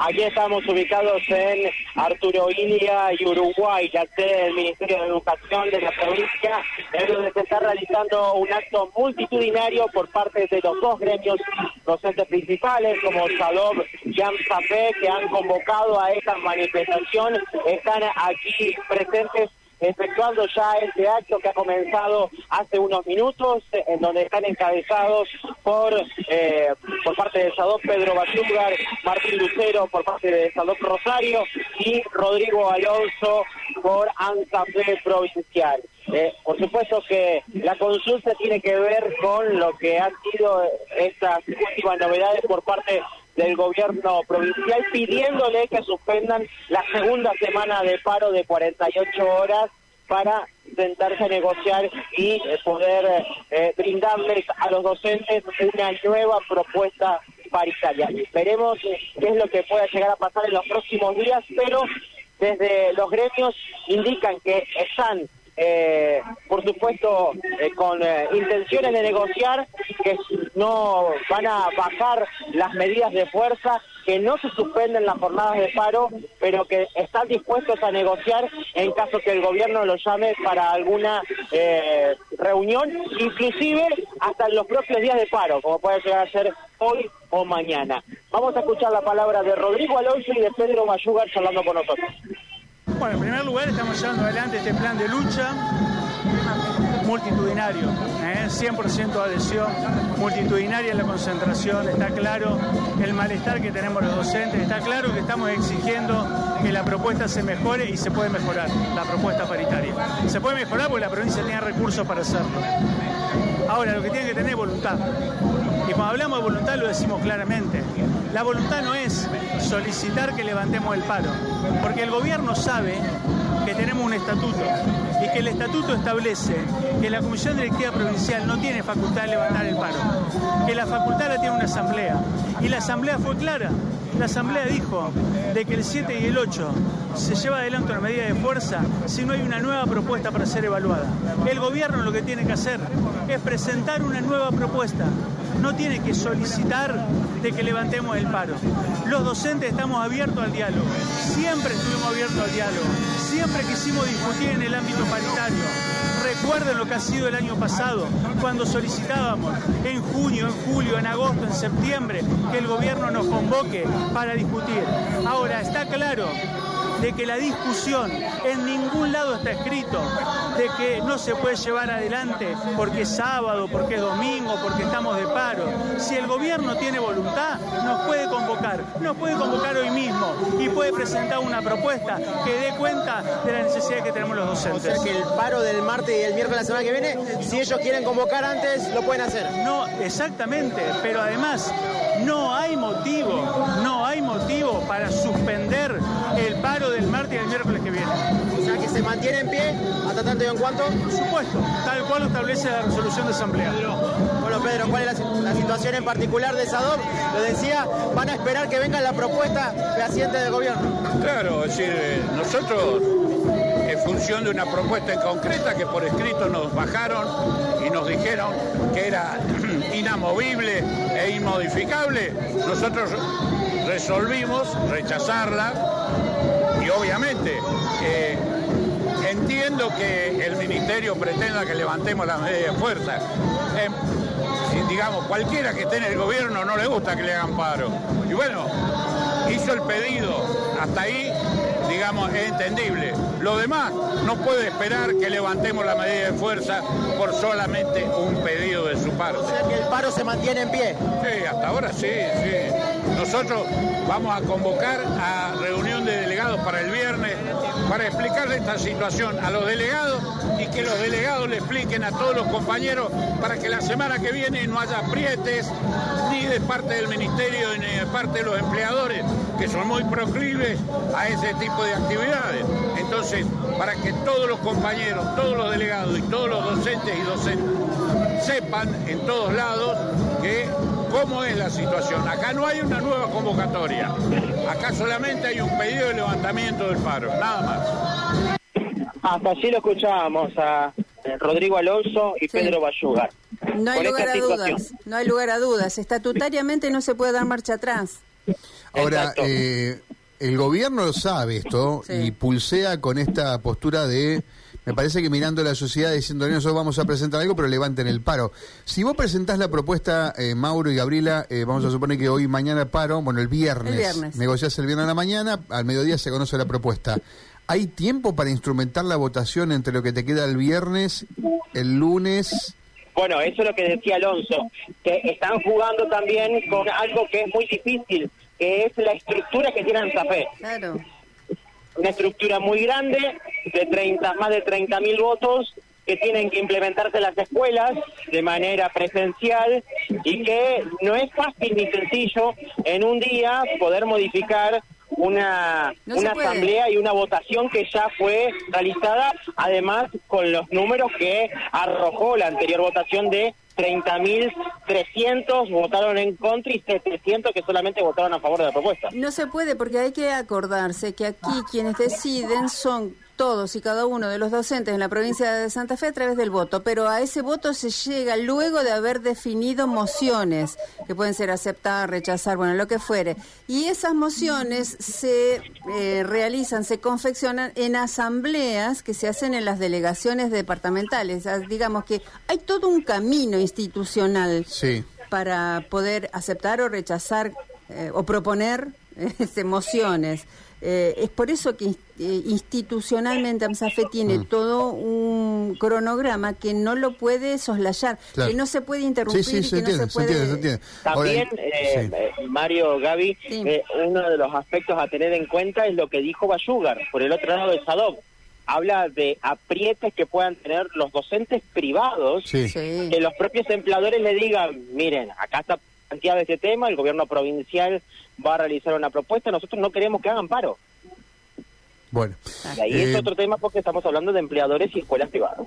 Aquí estamos ubicados en Arturo Ilia y Uruguay, la sede del Ministerio de Educación de la provincia, en donde se está realizando un acto multitudinario por parte de los dos gremios docentes principales, como Salov y AMSAPE, que han convocado a esta manifestación. Están aquí presentes efectuando ya este acto que ha comenzado hace unos minutos, en donde están encabezados por eh, por parte de Sadop Pedro Bayúgar, Martín Lucero por parte de Sadop Rosario y Rodrigo Alonso por ANSAFE Provincial. Eh, por supuesto que la consulta tiene que ver con lo que han sido estas últimas novedades por parte del gobierno provincial pidiéndole que suspendan la segunda semana de paro de 48 horas para sentarse a negociar y eh, poder eh, brindarles a los docentes una nueva propuesta paritaria. Veremos qué es lo que pueda llegar a pasar en los próximos días, pero desde los gremios indican que están eh, por supuesto, eh, con eh, intenciones de negociar, que no van a bajar las medidas de fuerza, que no se suspenden las jornadas de paro, pero que están dispuestos a negociar en caso que el gobierno lo llame para alguna eh, reunión, inclusive hasta en los propios días de paro, como puede llegar a ser hoy o mañana. Vamos a escuchar la palabra de Rodrigo Alonso y de Pedro Mayugar charlando con nosotros. Bueno, en primer lugar estamos llevando adelante este plan de lucha multitudinario, ¿eh? 100% adhesión, multitudinaria la concentración, está claro el malestar que tenemos los docentes, está claro que estamos exigiendo que la propuesta se mejore y se puede mejorar, la propuesta paritaria. Se puede mejorar porque la provincia tiene recursos para hacerlo. Ahora, lo que tiene que tener es voluntad. Y cuando hablamos de voluntad lo decimos claramente. La voluntad no es solicitar que levantemos el paro, porque el gobierno sabe que tenemos un estatuto y que el estatuto establece que la Comisión Directiva Provincial no tiene facultad de levantar el paro, que la facultad la tiene una asamblea. Y la asamblea fue clara. La asamblea dijo de que el 7 y el 8 se lleva adelante una medida de fuerza si no hay una nueva propuesta para ser evaluada. El gobierno lo que tiene que hacer es presentar una nueva propuesta. No tiene que solicitar de que levantemos el paro. Los docentes estamos abiertos al diálogo. Siempre estuvimos abiertos al diálogo. Siempre quisimos discutir en el ámbito paritario. Recuerden lo que ha sido el año pasado, cuando solicitábamos en junio, en julio, en agosto, en septiembre, que el gobierno nos convoque para discutir. Ahora, está claro de que la discusión en ningún lado está escrito, de que no se puede llevar adelante porque es sábado, porque es domingo, porque estamos de paro. Si el gobierno tiene voluntad, nos puede convocar, nos puede convocar hoy mismo y puede presentar una propuesta que dé cuenta de la necesidad que tenemos los docentes. O sea que el paro del martes y el miércoles de la semana que viene, si ellos quieren convocar antes, lo pueden hacer. No, exactamente, pero además no hay motivo, no hay motivo para suspender el paro del martes y el miércoles que viene. O sea que se mantiene en pie hasta tanto y en cuanto. Por supuesto, tal cual lo establece la resolución de asamblea. Bueno, Pedro, ¿cuál es la, la situación en particular de SADOP? Lo decía, van a esperar que venga la propuesta fehaciente del gobierno. Claro, es decir, eh, nosotros, en función de una propuesta en concreta que por escrito nos bajaron y nos dijeron que era inamovible e inmodificable, nosotros resolvimos rechazarla y obviamente eh, entiendo que el ministerio pretenda que levantemos las medidas de fuerza. Eh, si, digamos, cualquiera que esté en el gobierno no le gusta que le hagan paro. Y bueno, hizo el pedido, hasta ahí, digamos, es entendible. Lo demás no puede esperar que levantemos la medida de fuerza por solamente un pedido de su parte. O sea que el paro se mantiene en pie. Sí, hasta ahora sí, sí. Nosotros vamos a convocar a reunión de delegados para el viernes para explicarle esta situación a los delegados y que los delegados le expliquen a todos los compañeros para que la semana que viene no haya aprietes ni de parte del ministerio ni de parte de los empleadores que son muy proclives a ese tipo de actividades. Entonces, para que todos los compañeros, todos los delegados y todos los docentes y docentes sepan en todos lados que cómo es la situación. Acá no hay una nueva convocatoria. Acá solamente hay un pedido de levantamiento del paro, nada más. Hasta allí lo escuchábamos a eh, Rodrigo Alonso y Sí. Pedro Bayugar. No hay lugar a situación. dudas, no hay lugar a dudas. Estatutariamente no se puede dar marcha atrás. Ahora, eh, el gobierno lo sabe esto y pulsea con esta postura de, me parece que mirando la sociedad diciendo, nosotros vamos a presentar algo, pero levanten el paro. Si vos presentás la propuesta, eh, Mauro y Gabriela, eh, vamos a suponer que hoy, mañana paro, bueno, el viernes, el viernes. negociás el viernes a la mañana, al mediodía se conoce la propuesta. ¿Hay tiempo para instrumentar la votación entre lo que te queda el viernes, el lunes? Bueno, eso es lo que decía Alonso, que están jugando también con algo que es muy difícil, que es la estructura que tiene Fe. Claro. Una estructura muy grande, de 30, más de 30 mil votos, que tienen que implementarse las escuelas de manera presencial y que no es fácil ni sencillo en un día poder modificar una, una asamblea y una votación que ya fue realizada, además con los números que arrojó la anterior votación de 30.300 votaron en contra y 700 que solamente votaron a favor de la propuesta. No se puede porque hay que acordarse que aquí quienes deciden son todos y cada uno de los docentes en la provincia de Santa Fe a través del voto, pero a ese voto se llega luego de haber definido mociones que pueden ser aceptar, rechazar, bueno, lo que fuere. Y esas mociones se eh, realizan, se confeccionan en asambleas que se hacen en las delegaciones departamentales. Digamos que hay todo un camino institucional para poder aceptar o rechazar eh, o proponer eh, mociones. Eh, es por eso que eh, institucionalmente AMSAFE tiene mm. todo un cronograma que no lo puede soslayar, que no se puede interrumpir que no se puede... También, eh, Mario, Gaby, uno de los aspectos a tener en cuenta es lo que dijo Bayugar, por el otro lado de SADOP. Habla de aprietes que puedan tener los docentes privados, que los propios empleadores le digan, miren, acá está planteado este tema, el gobierno provincial va a realizar una propuesta, nosotros no queremos que hagan paro. Bueno. Y ahí es eh, otro tema porque estamos hablando de empleadores y escuelas privadas.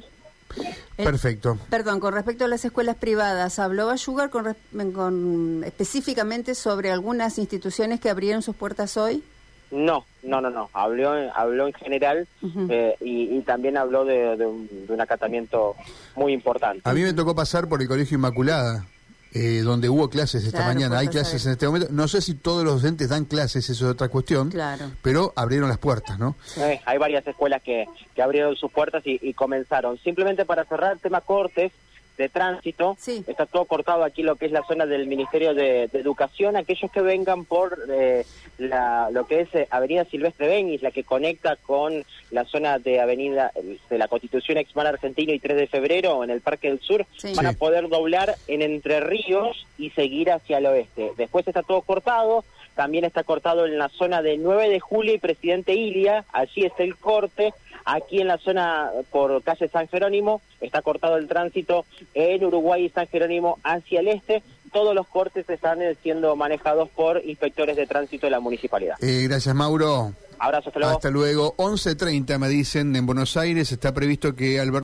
Eh, Perfecto. Perdón, con respecto a las escuelas privadas, ¿habló Ayugar con, con, específicamente sobre algunas instituciones que abrieron sus puertas hoy? No, no, no, no. Habló, habló en general eh, y, también habló de, un, de, un, acatamiento muy importante. A mí me tocó pasar por el Colegio Inmaculada eh, donde hubo clases esta mañana. Hay clases en este momento. No sé si todos los docentes dan clases, eso es otra cuestión. Claro. Pero abrieron las puertas, ¿no? Eh, hay varias escuelas que, que abrieron sus puertas y, y, comenzaron. Simplemente para cerrar el tema Cortes, de tránsito. Está todo cortado aquí lo que es la zona del Ministerio de, Educación. Aquellos que vengan por eh, la, lo que es eh, Avenida Silvestre Benis, la que conecta con la zona de Avenida de la Constitución Exmar Argentino y 3 de Febrero en el Parque del Sur, van a poder doblar en Entre Ríos y seguir hacia el oeste. Después está todo cortado. También está cortado en la zona de 9 de julio y Presidente Ilia, allí es el corte. Aquí en la zona por calle San Jerónimo está cortado el tránsito en Uruguay y San Jerónimo hacia el este. Todos los cortes están eh, siendo manejados por inspectores de tránsito de la municipalidad. Eh, gracias, Mauro. Abrazo, hasta luego. Hasta luego. 11.30 me dicen en Buenos Aires está previsto que Alberto